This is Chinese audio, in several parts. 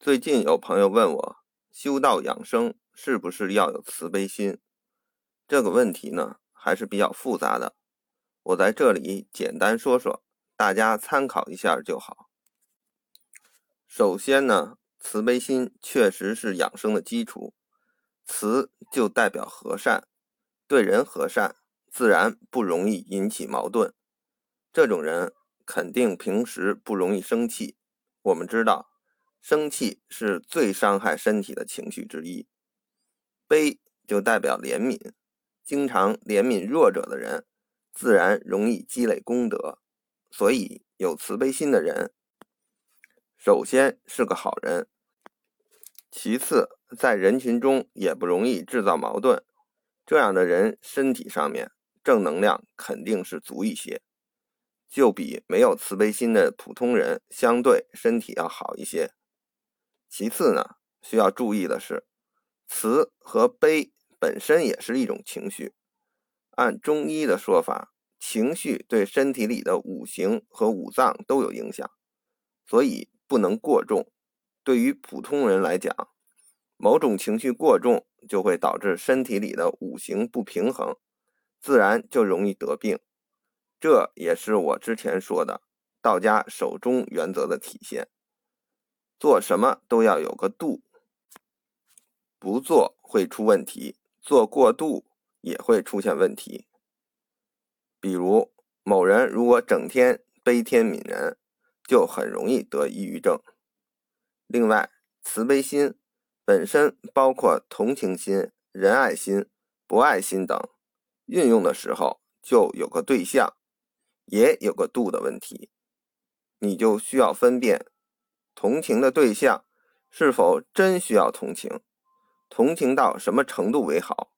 最近有朋友问我，修道养生是不是要有慈悲心？这个问题呢，还是比较复杂的。我在这里简单说说，大家参考一下就好。首先呢，慈悲心确实是养生的基础。慈就代表和善，对人和善，自然不容易引起矛盾。这种人肯定平时不容易生气。我们知道。生气是最伤害身体的情绪之一，悲就代表怜悯，经常怜悯弱者的人，自然容易积累功德。所以有慈悲心的人，首先是个好人，其次在人群中也不容易制造矛盾。这样的人身体上面正能量肯定是足一些，就比没有慈悲心的普通人相对身体要好一些。其次呢，需要注意的是，慈和悲本身也是一种情绪。按中医的说法，情绪对身体里的五行和五脏都有影响，所以不能过重。对于普通人来讲，某种情绪过重就会导致身体里的五行不平衡，自然就容易得病。这也是我之前说的道家守中原则的体现。做什么都要有个度，不做会出问题，做过度也会出现问题。比如某人如果整天悲天悯人，就很容易得抑郁症。另外，慈悲心本身包括同情心、仁爱心、博爱心等，运用的时候就有个对象，也有个度的问题，你就需要分辨。同情的对象是否真需要同情？同情到什么程度为好？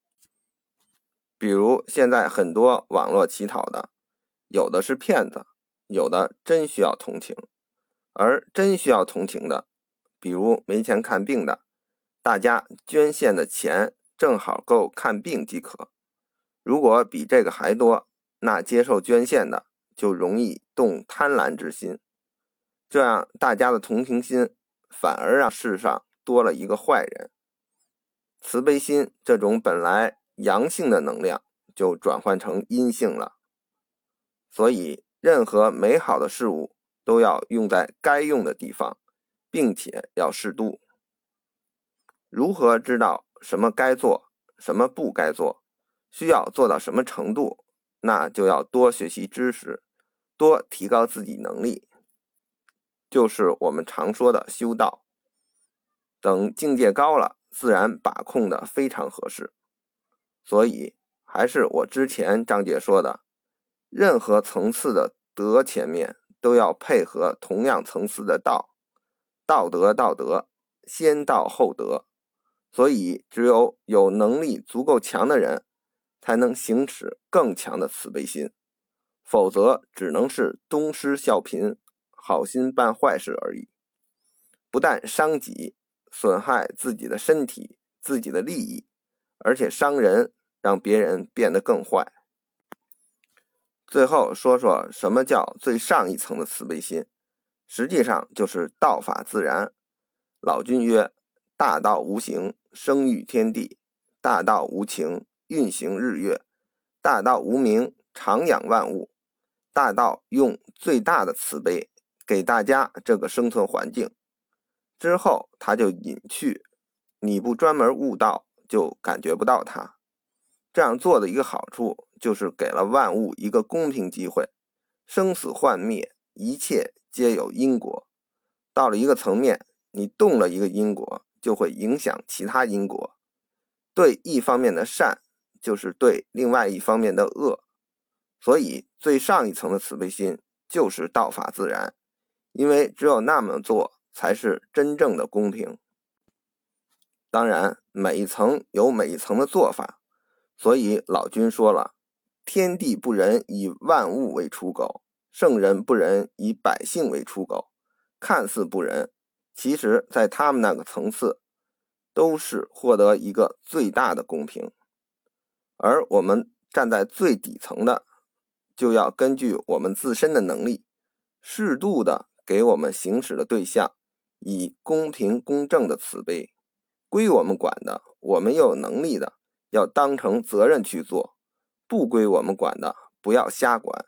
比如现在很多网络乞讨的，有的是骗子，有的真需要同情。而真需要同情的，比如没钱看病的，大家捐献的钱正好够看病即可。如果比这个还多，那接受捐献的就容易动贪婪之心。这样，大家的同情心反而让世上多了一个坏人。慈悲心这种本来阳性的能量就转换成阴性了。所以，任何美好的事物都要用在该用的地方，并且要适度。如何知道什么该做，什么不该做，需要做到什么程度？那就要多学习知识，多提高自己能力。就是我们常说的修道，等境界高了，自然把控的非常合适。所以还是我之前张姐说的，任何层次的德前面都要配合同样层次的道，道德道德，先道后德。所以只有有能力足够强的人，才能行使更强的慈悲心，否则只能是东施效颦。好心办坏事而已，不但伤己，损害自己的身体、自己的利益，而且伤人，让别人变得更坏。最后说说什么叫最上一层的慈悲心，实际上就是道法自然。老君曰：“大道无形，生育天地；大道无情，运行日月；大道无名，长养万物。”大道用最大的慈悲。给大家这个生存环境之后，他就隐去。你不专门悟道，就感觉不到它。这样做的一个好处，就是给了万物一个公平机会。生死幻灭，一切皆有因果。到了一个层面，你动了一个因果，就会影响其他因果。对一方面的善，就是对另外一方面的恶。所以，最上一层的慈悲心，就是道法自然。因为只有那么做，才是真正的公平。当然，每一层有每一层的做法，所以老君说了：“天地不仁，以万物为刍狗；圣人不仁，以百姓为刍狗。”看似不仁，其实在他们那个层次，都是获得一个最大的公平。而我们站在最底层的，就要根据我们自身的能力，适度的。给我们行使的对象以公平公正的慈悲。归我们管的，我们有能力的，要当成责任去做；不归我们管的，不要瞎管。